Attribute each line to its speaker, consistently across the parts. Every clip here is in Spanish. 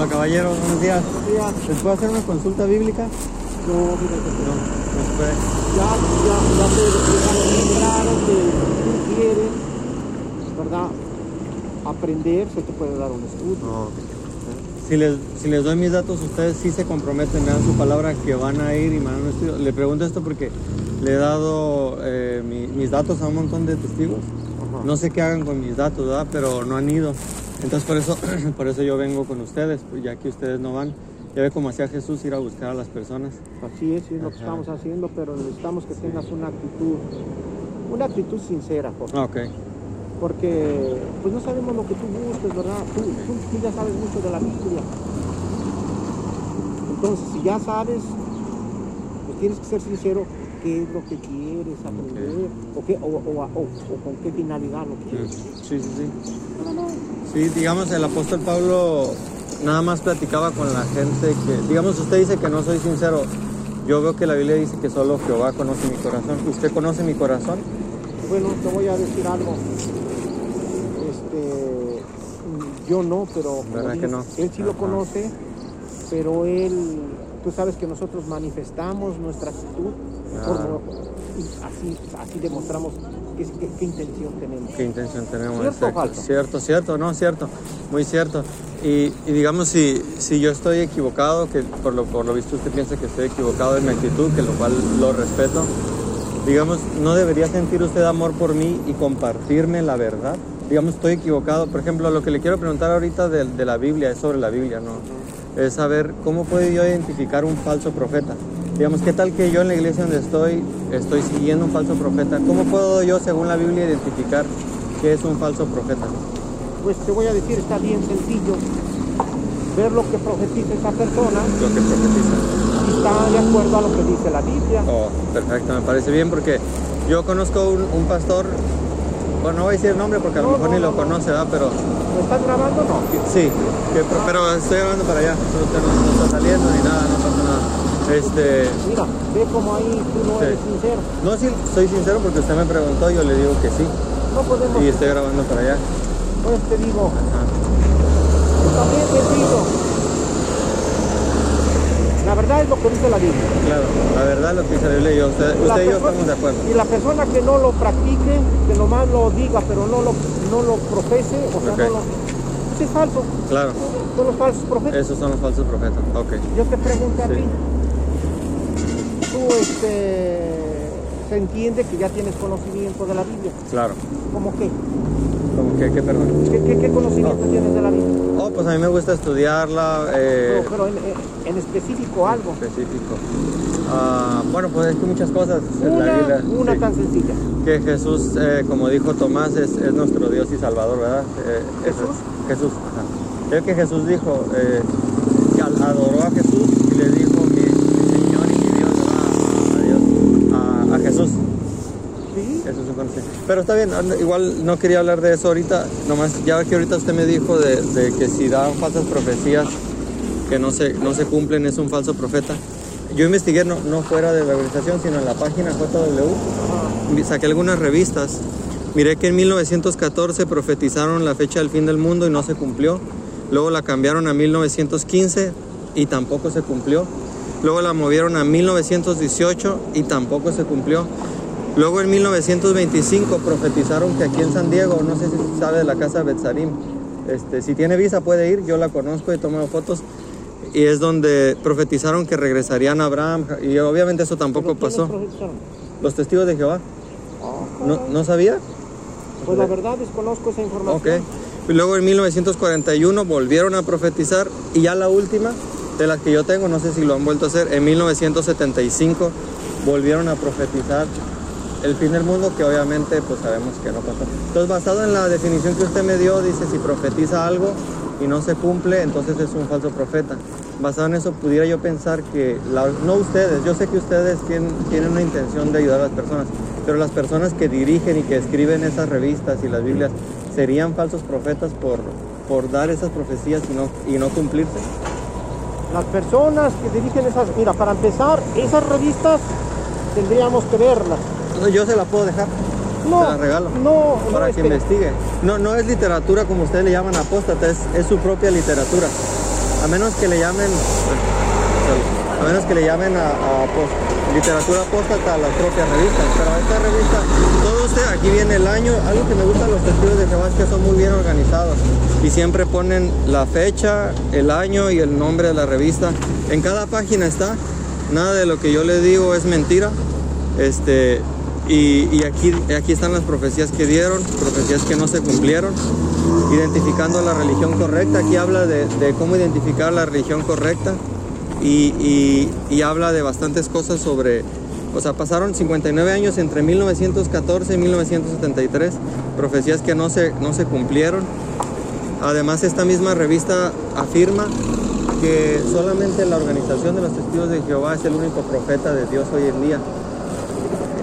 Speaker 1: Hola caballero, buenos días.
Speaker 2: Buenos días.
Speaker 1: ¿Les puedo hacer una consulta bíblica?
Speaker 2: No, fíjate
Speaker 1: No,
Speaker 2: no.
Speaker 1: se puede.
Speaker 2: Ya, ya, ya te dejaron bien claro que si tú quieres, ¿verdad? Aprender, se te puede dar un estudio.
Speaker 1: No. Si les, si les doy mis datos, ustedes sí se comprometen, me dan su palabra que van a ir y me dan un estudio. Le pregunto esto porque le he dado eh, mi- mis datos a un montón de testigos.
Speaker 2: Ajá.
Speaker 1: No sé qué hagan con mis datos, ¿verdad? Pero no han ido. Entonces por eso, por eso yo vengo con ustedes, pues, ya que ustedes no van. Ya ve cómo hacía Jesús ir a buscar a las personas.
Speaker 2: Así es, es lo que
Speaker 1: Ajá.
Speaker 2: estamos haciendo, pero necesitamos que tengas una actitud, una actitud sincera, Jorge.
Speaker 1: Ah, ok.
Speaker 2: porque pues no sabemos lo que tú busques, ¿verdad? Tú, tú, tú ya sabes mucho de la Biblia. Entonces, si ya sabes, pues tienes que ser sincero qué es lo que quieres aprender o, qué, o, o- o- o con qué finalidad lo quieres.
Speaker 1: Sí, sí, sí. Sí, digamos, el apóstol Pablo nada más platicaba con la gente que, digamos, usted dice que no soy sincero. Yo veo que la Biblia dice que solo Jehová conoce mi corazón. ¿Usted conoce mi corazón?
Speaker 2: Bueno, te voy a decir algo. Este, yo no, pero
Speaker 1: ¿Verdad que
Speaker 2: dices,
Speaker 1: no?
Speaker 2: él sí lo conoce, pero él, tú sabes que nosotros manifestamos nuestra actitud,
Speaker 1: Ah.
Speaker 2: por- y así, así demostramos qué, qué- qué intención tenemos.
Speaker 1: ¿Qué intención tenemos?
Speaker 2: ¿Cierto o falso?
Speaker 1: Cierto, cierto, no, cierto, muy cierto. Y, y digamos, si, si yo estoy equivocado, que por lo, por lo visto usted piensa que estoy equivocado en mi actitud, que lo cual lo respeto, digamos, ¿no debería sentir usted amor por mí y compartirme la verdad? Digamos, estoy equivocado. Por ejemplo, lo que le quiero preguntar ahorita de, de la Biblia es sobre la Biblia, ¿no? Es saber cómo puedo yo identificar un falso profeta. Digamos, ¿qué tal que yo en la iglesia donde estoy estoy siguiendo un falso profeta? ¿Cómo puedo yo, según la Biblia, identificar qué es un falso profeta?
Speaker 2: Pues te voy a decir, está bien sencillo ver lo que profetiza esa persona
Speaker 1: Lo que profetiza.
Speaker 2: y está de acuerdo a lo que dice la Biblia.
Speaker 1: Oh, perfecto, me parece bien porque yo conozco un, un pastor, bueno, no voy a decir el nombre porque a lo
Speaker 2: No,
Speaker 1: mejor
Speaker 2: no,
Speaker 1: ni lo
Speaker 2: no, no.
Speaker 1: conoce, ¿verdad? Pero
Speaker 2: ¿Lo estás grabando? No.
Speaker 1: Sí, que- pero estoy hablando para allá. No, no está saliendo ni nada, no pasa nada. Este,
Speaker 2: Mira, ve como ahí tú no
Speaker 1: Sí.
Speaker 2: eres sincero.
Speaker 1: no, sí, soy sincero porque usted me preguntó, yo le digo que sí.
Speaker 2: No podemos,
Speaker 1: Y estoy grabando para allá.
Speaker 2: pues te digo,
Speaker 1: Ajá.
Speaker 2: está bien sencillo. La verdad es lo que dice la Biblia.
Speaker 1: Claro, la verdad lo que dice la Biblia y usted, usted y yo estamos de acuerdo.
Speaker 2: Y la persona que no lo practique, que nomás lo diga, pero no lo, no lo profese, o sea, no lo... es falso.
Speaker 1: Claro,
Speaker 2: Son los falsos profetas.
Speaker 1: esos son los falsos profetas. Ok.
Speaker 2: Yo te pregunto a
Speaker 1: Sí.
Speaker 2: ti. Tú, este, se entiende que ya tienes conocimiento de la Biblia.
Speaker 1: Claro.
Speaker 2: ¿Cómo qué?
Speaker 1: Como que, ¿qué perdón?
Speaker 2: ¿Qué, qué- qué conocimiento tienes de la Biblia?
Speaker 1: Oh, pues a mí me gusta estudiarla. Eh,
Speaker 2: Pero, pero en, en específico algo.
Speaker 1: específico. Ah, bueno, pues es que muchas cosas en la Biblia.
Speaker 2: una
Speaker 1: sí.
Speaker 2: tan sencilla.
Speaker 1: que Jesús, eh, como dijo Tomás, es, es nuestro Dios y Salvador, ¿verdad? Eh,
Speaker 2: ¿Jesús?
Speaker 1: es- Jesús, ajá. Creo que Jesús dijo, eh, que adoró a Jesús y le dijo mi, mi Señor y mi Dios, ¿verdad? A Dios, a, a Jesús.
Speaker 2: Sí.
Speaker 1: Eso es un conocimiento. Pero está bien, anda- igual no quería hablar de eso ahorita, nomás ya que ahorita usted me dijo de, que si dan falsas profecías que no se, no se cumplen es un falso profeta. Yo investigué no, no fuera de la organización, sino en la página JW saqué algunas revistas. Miré que en 1914 profetizaron la fecha del fin del mundo y no se cumplió. Luego la cambiaron a 1915 y tampoco se cumplió. Luego la movieron a 1918 y tampoco se cumplió. Luego en 1925 profetizaron que aquí en San Diego, no sé si sabe de la casa Betzarim, este, si tiene visa puede ir, yo la conozco, he tomado fotos. Y es donde profetizaron que regresarían a Abraham. Y obviamente eso tampoco
Speaker 2: ¿Pero quiénes
Speaker 1: pasó. Los testigos de Jehová. ¿No. ¿no sabía?
Speaker 2: Pues la verdad desconozco esa información.
Speaker 1: Ok. Y luego en 1941 volvieron a profetizar y ya la última de las que yo tengo, no sé si lo han vuelto a hacer, en 1975 volvieron a profetizar el fin del mundo que obviamente pues sabemos que no pasó. Entonces basado en la definición que usted me dio, dice si profetiza algo y no se cumple, entonces es un falso profeta. Basado en eso pudiera yo pensar que, no ustedes, yo sé que ustedes tienen, tienen una intención de ayudar a las personas, pero las personas que dirigen y que escriben esas revistas y las Biblias serían falsos profetas por, por dar esas profecías y no, y no cumplirse.
Speaker 2: Las personas que dirigen esas, mira, para empezar, esas revistas tendríamos que verlas.
Speaker 1: Yo se la puedo dejar,
Speaker 2: No,
Speaker 1: se la regalo.
Speaker 2: no,
Speaker 1: para que investigue. No, no es literatura como ustedes le llaman apóstata, es, es su propia literatura. a menos que le llamen, a menos que le llamen a, a, literatura apóstata a las propias revistas, pero esta revista, todo usted, aquí viene el año, algo que me gusta los testigos de Jehová es que son muy bien organizados y siempre ponen la fecha, el año y el nombre de la revista. En cada página está, nada de lo que yo le digo es mentira. Este, y, aquí, aquí están las profecías que dieron, profecías que no se cumplieron, identificando la religión correcta. Aquí habla de, cómo identificar la religión correcta y, y, y, habla de bastantes cosas sobre, o sea, pasaron 59 años entre 1914 y 1973, profecías que no se, no se cumplieron. Además, esta misma revista afirma que solamente la organización de los testigos de Jehová es el único profeta de Dios hoy en día.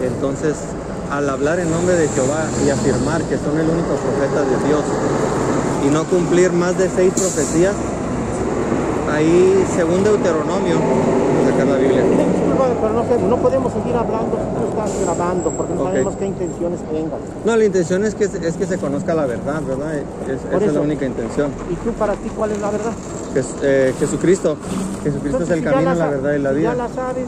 Speaker 1: Entonces, al hablar en nombre de Jehová y afirmar que son el único profeta de Dios y no cumplir más de seis profecías, ahí según Deuteronomio, sacar la Biblia.
Speaker 2: Pero no, sé, no podemos seguir hablando si tú estás grabando porque no okay. sabemos qué intenciones tengas.
Speaker 1: No, la intención es que, es que se conozca la verdad, ¿verdad? Es, esa es la única intención.
Speaker 2: ¿Y tú para ti cuál es la verdad?
Speaker 1: Que, eh, Jesucristo. Jesucristo
Speaker 2: Entonces,
Speaker 1: es el
Speaker 2: si
Speaker 1: camino, la
Speaker 2: sa-
Speaker 1: verdad y la
Speaker 2: si
Speaker 1: vida.
Speaker 2: Ya la sabes.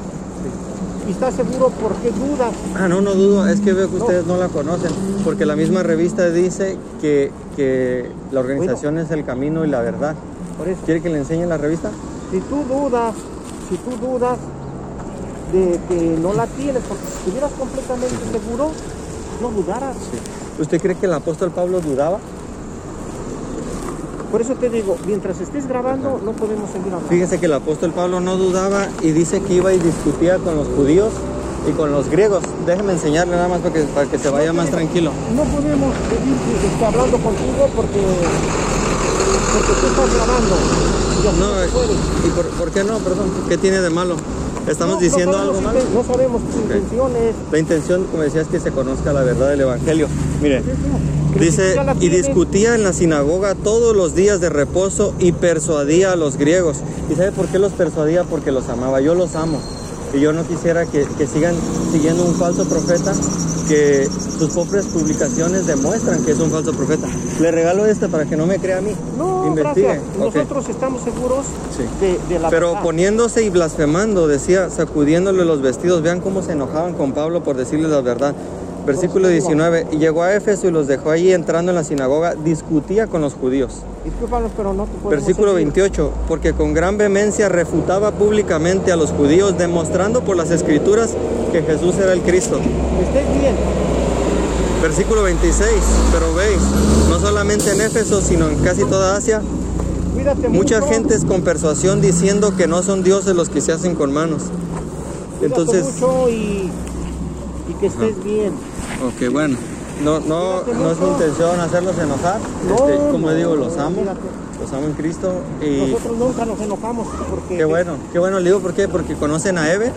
Speaker 2: ¿Y estás seguro por qué dudas?
Speaker 1: Ah, no, no dudo, es que veo que ustedes no la conocen, porque la misma revista dice que, que la organización es el camino y la verdad.
Speaker 2: Por eso.
Speaker 1: ¿Quiere que le enseñe la revista?
Speaker 2: Si tú dudas, si tú dudas de que no la tienes, porque si estuvieras completamente seguro, no dudaras.
Speaker 1: ¿Usted cree que el apóstol Pablo dudaba?
Speaker 2: Por eso te digo, mientras estés grabando, no podemos seguir hablando.
Speaker 1: Fíjese que el apóstol Pablo no dudaba y dice que iba y discutía con los judíos y con los griegos. Déjeme enseñarle nada más para que, para que se vaya más tranquilo.
Speaker 2: No podemos esté hablando contigo porque, porque tú estás grabando.
Speaker 1: No,
Speaker 2: se puede.
Speaker 1: ¿y por, por qué no? Perdón, ¿qué tiene de malo? ¿Estamos
Speaker 2: No,
Speaker 1: diciendo
Speaker 2: no
Speaker 1: algo
Speaker 2: inten- No sabemos tus intenciones.
Speaker 1: La intención, como decía, es que se conozca la verdad del Evangelio. Mire, Dice, y discutía en la sinagoga todos los días de reposo y persuadía a los griegos. ¿Y sabe por qué los persuadía? Porque los amaba. Yo los amo. Y yo no quisiera que, que sigan siguiendo un falso profeta que sus propias publicaciones demuestran que es un falso profeta. Le regalo este para que no me crea a mí.
Speaker 2: No,
Speaker 1: Investigue.
Speaker 2: gracias. Nosotros estamos seguros
Speaker 1: Sí.
Speaker 2: de, de la
Speaker 1: Pero
Speaker 2: verdad.
Speaker 1: poniéndose y blasfemando, decía, sacudiéndole los vestidos. Vean cómo se enojaban con Pablo por decirle la verdad. Versículo
Speaker 2: Por eso digo.
Speaker 1: 19. Y llegó a Éfeso y los dejó allí entrando en la sinagoga, discutía con los judíos.
Speaker 2: Discúlpanos, pero no te
Speaker 1: Versículo
Speaker 2: seguir.
Speaker 1: 28, porque con gran vehemencia refutaba públicamente a los judíos, demostrando por las escrituras que Jesús era el Cristo.
Speaker 2: Estés bien.
Speaker 1: Versículo 26, pero veis, no solamente en Éfeso, sino en casi toda Asia,
Speaker 2: Cuídate
Speaker 1: muchas
Speaker 2: mucho.
Speaker 1: gentes con persuasión diciendo que no son dioses los que se hacen con manos.
Speaker 2: Cuídate
Speaker 1: Entonces,
Speaker 2: mucho y, y que estés bien.
Speaker 1: Ok, bueno, no, no, no es mi intención hacerlos enojar,
Speaker 2: No,
Speaker 1: este, como
Speaker 2: no,
Speaker 1: digo, los amo,
Speaker 2: cuídate.
Speaker 1: los amo en Cristo y
Speaker 2: Nosotros nunca nos enojamos porque
Speaker 1: Qué bueno, qué bueno, le digo, ¿por qué? Porque conocen a Eve.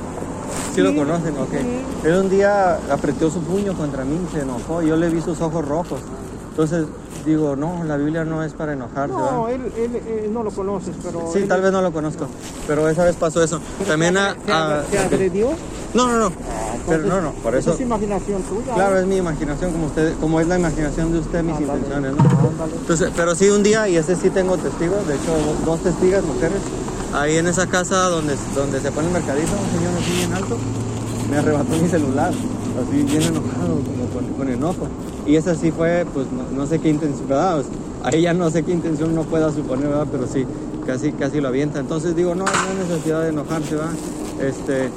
Speaker 1: Sí, lo conocen, ok.
Speaker 2: sí.
Speaker 1: Él un día apretó su puño contra mí, se enojó, yo le vi sus ojos rojos. Entonces digo, no, la Biblia no es para enojarse,
Speaker 2: No,
Speaker 1: ¿verdad?
Speaker 2: él, él, él no lo conoces, pero
Speaker 1: Sí,
Speaker 2: él-
Speaker 1: tal vez no lo conozco, pero esa vez pasó eso.
Speaker 2: pero
Speaker 1: También
Speaker 2: se,
Speaker 1: a...
Speaker 2: se,
Speaker 1: a-
Speaker 2: se agredió.
Speaker 1: No, no, no, pero no, no, por eso...
Speaker 2: Es imaginación tuya.
Speaker 1: Claro,
Speaker 2: ¿eh?
Speaker 1: es mi imaginación, como usted, como es la imaginación de usted, mis
Speaker 2: Ándale,
Speaker 1: intenciones, ¿no?
Speaker 2: ándale.
Speaker 1: Entonces, pero sí un día, y ese sí tengo testigos, de hecho dos testigas mujeres, ahí en esa casa donde, donde se pone el mercadito, un señor así bien alto, me arrebató mi celular, así bien enojado, como con, con enojo. Y esa sí fue, pues no, no sé qué intención, ¿verdad? Pues, ahí ya no sé qué intención uno pueda suponer, ¿verdad? Pero sí, casi, casi lo avienta. Entonces digo, no, no hay necesidad de enojarse, ¿verdad? Este,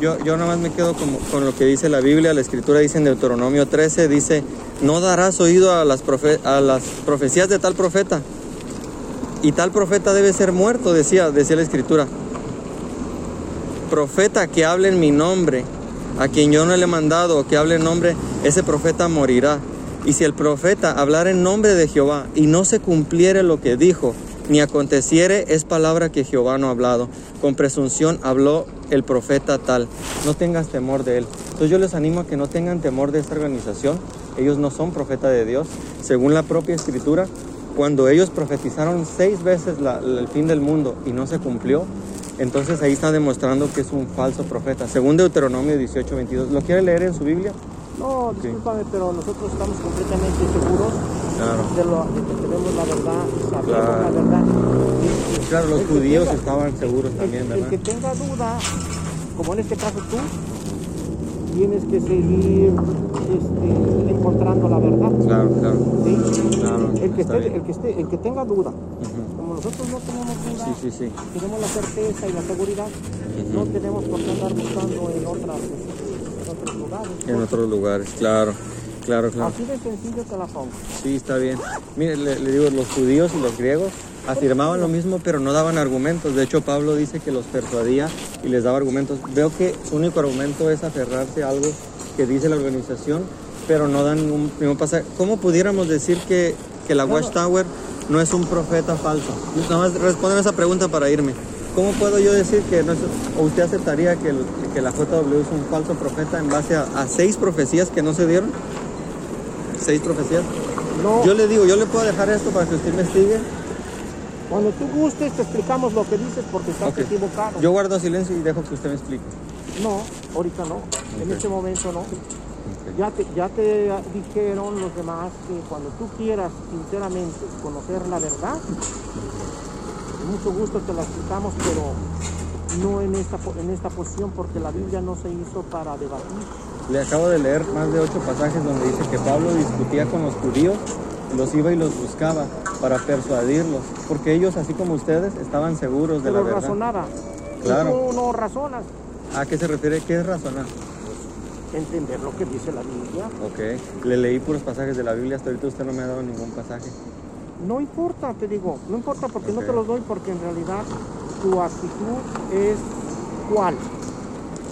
Speaker 1: yo, yo nada más me quedo como, con lo que dice la Biblia, la escritura dice en Deuteronomio 13, dice, no darás oído a las, profe- a las profecías de tal profeta. Y tal profeta debe ser muerto, decía, decía la escritura. Profeta que hable en mi nombre, a quien yo no le he mandado, que hable en nombre, ese profeta morirá. Y si el profeta hablara en nombre de Jehová y no se cumpliere lo que dijo, ni aconteciere, es palabra que Jehová no ha hablado. Con presunción habló el profeta tal. No tengas temor de él. Entonces yo les animo a que no tengan temor de esta organización. Ellos no son profeta de Dios. Según la propia escritura, cuando ellos profetizaron seis veces el fin del mundo y no se cumplió, entonces ahí está demostrando que es un falso profeta. Según Deuteronomio 18, 22. ¿Lo quiere leer en su Biblia?
Speaker 2: No, discúlpame, pero nosotros estamos completamente seguros
Speaker 1: Claro.
Speaker 2: de, lo, de que tenemos la verdad, sabemos
Speaker 1: Claro.
Speaker 2: la verdad. Y-
Speaker 1: Claro, los
Speaker 2: el
Speaker 1: judíos
Speaker 2: tenga-
Speaker 1: estaban seguros
Speaker 2: el-
Speaker 1: también,
Speaker 2: el,
Speaker 1: ¿verdad?
Speaker 2: que tenga duda, como en este caso tú, tienes que seguir este, encontrando la verdad.
Speaker 1: Claro, claro.
Speaker 2: ¿sí?
Speaker 1: Claro,
Speaker 2: El, que esté, el, que esté, el que tenga duda,
Speaker 1: Ujú.
Speaker 2: como nosotros no tenemos duda,
Speaker 1: Sí, sí, sí.
Speaker 2: tenemos la certeza y la seguridad, no tenemos por qué andar buscando en, otras, en otros lugares.
Speaker 1: En otros lugares, claro. Claro, claro.
Speaker 2: Así de sencillo te la pongo.
Speaker 1: Sí, está bien. Mire, le, le digo, los judíos y los griegos afirmaban lo mismo, pero no daban argumentos. De hecho, Pablo dice que los persuadía y les daba argumentos. Veo que su único argumento es aferrarse a algo que dice la organización, pero no dan primer pasaje. ¿Cómo pudiéramos decir que, que la Watchtower no es un profeta falso? Nada más respóndeme esa pregunta para irme. ¿Cómo puedo yo decir que no es, o usted aceptaría que, el- que la JW es un falso profeta en base a, a seis profecías que no se dieron? ¿Seis profecías?
Speaker 2: No,
Speaker 1: Yo le digo, yo le puedo dejar esto para que usted investigue.
Speaker 2: cuando tú gustes te explicamos lo que dices porque estás equivocado.
Speaker 1: Yo guardo silencio y dejo que usted me explique.
Speaker 2: No, ahorita no, en este momento no. Ya te, ya te dijeron los demás que cuando tú quieras sinceramente conocer la verdad, mucho gusto te la explicamos, pero no en esta, en esta posición porque la Biblia no se hizo para debatir.
Speaker 1: Le acabo de leer más de ocho pasajes donde dice que Pablo discutía con los judíos, los iba y los buscaba para persuadirlos, porque ellos, así como ustedes, estaban seguros de la verdad.
Speaker 2: razonaba.
Speaker 1: Claro.
Speaker 2: Tú no razonas.
Speaker 1: ¿A qué se refiere? ¿Qué es razonar?
Speaker 2: Entender lo que dice la Biblia.
Speaker 1: Ok, le leí puros pasajes de la Biblia, hasta ahorita usted no me ha dado ningún pasaje.
Speaker 2: No importa, te digo, no importa porque no te los doy porque en realidad tu actitud es cuál.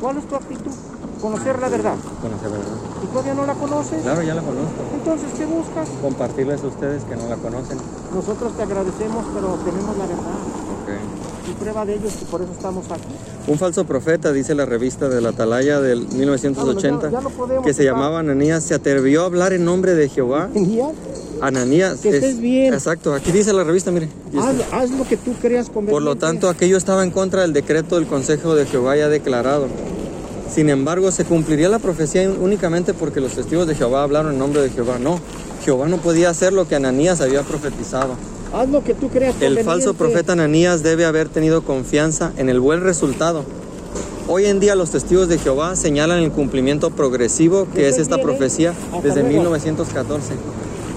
Speaker 2: ¿Cuál es tu actitud? Conocer la verdad.
Speaker 1: Conocer la verdad.
Speaker 2: ¿Y todavía no la conoces?
Speaker 1: Claro, ya la conozco.
Speaker 2: Entonces, ¿qué buscas?
Speaker 1: Compartirles a ustedes que no la conocen.
Speaker 2: Nosotros te agradecemos, pero tenemos la verdad.
Speaker 1: Ok.
Speaker 2: Y prueba de ello es que por eso estamos aquí.
Speaker 1: Un falso profeta, dice la revista de la Atalaya del 1980,
Speaker 2: Ah, ya-
Speaker 1: que se llamaba Ananías, se atrevió a hablar en nombre de Jehová.
Speaker 2: Ya,
Speaker 1: Ananías.
Speaker 2: Que estés bien.
Speaker 1: Exacto, aquí dice la revista, mire. Y
Speaker 2: haz, haz lo que tú creas conveniente.
Speaker 1: Por lo tanto, aquello estaba en contra del decreto del Consejo de Jehová ya declarado. Sin embargo, se cumpliría la profecía únicamente porque los testigos de Jehová hablaron en nombre de Jehová. No, Jehová no podía hacer lo que Ananías había profetizado.
Speaker 2: Haz lo que tú creas
Speaker 1: El falso profeta Ananías debe haber tenido confianza en el buen resultado. Hoy en día los testigos de Jehová señalan el cumplimiento progresivo que es esta
Speaker 2: bien,
Speaker 1: profecía desde
Speaker 2: luego.
Speaker 1: 1914.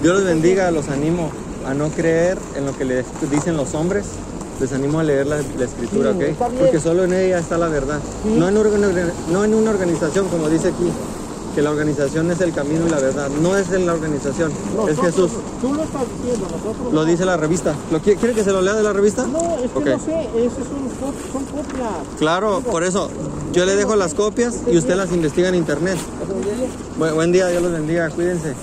Speaker 1: Dios los bendiga, los animo a no creer en lo que les dicen los hombres. Les animo a leer la, la escritura,
Speaker 2: Sí,
Speaker 1: ¿ok? Porque solo en ella está la verdad.
Speaker 2: Sí.
Speaker 1: No, en no en una organización, como dice aquí, que la organización es el camino y la verdad. No es en la organización, es Jesús.
Speaker 2: Tú lo estás diciendo, nosotros
Speaker 1: Lo
Speaker 2: no.
Speaker 1: dice la revista. ¿Lo quiere, quiere que se lo lea de la revista?
Speaker 2: No, es que no sé, esas son, co- son copias.
Speaker 1: Claro, por eso yo le dejo las copias y usted las investiga en internet. Bu- buen día, Dios los bendiga, cuídense.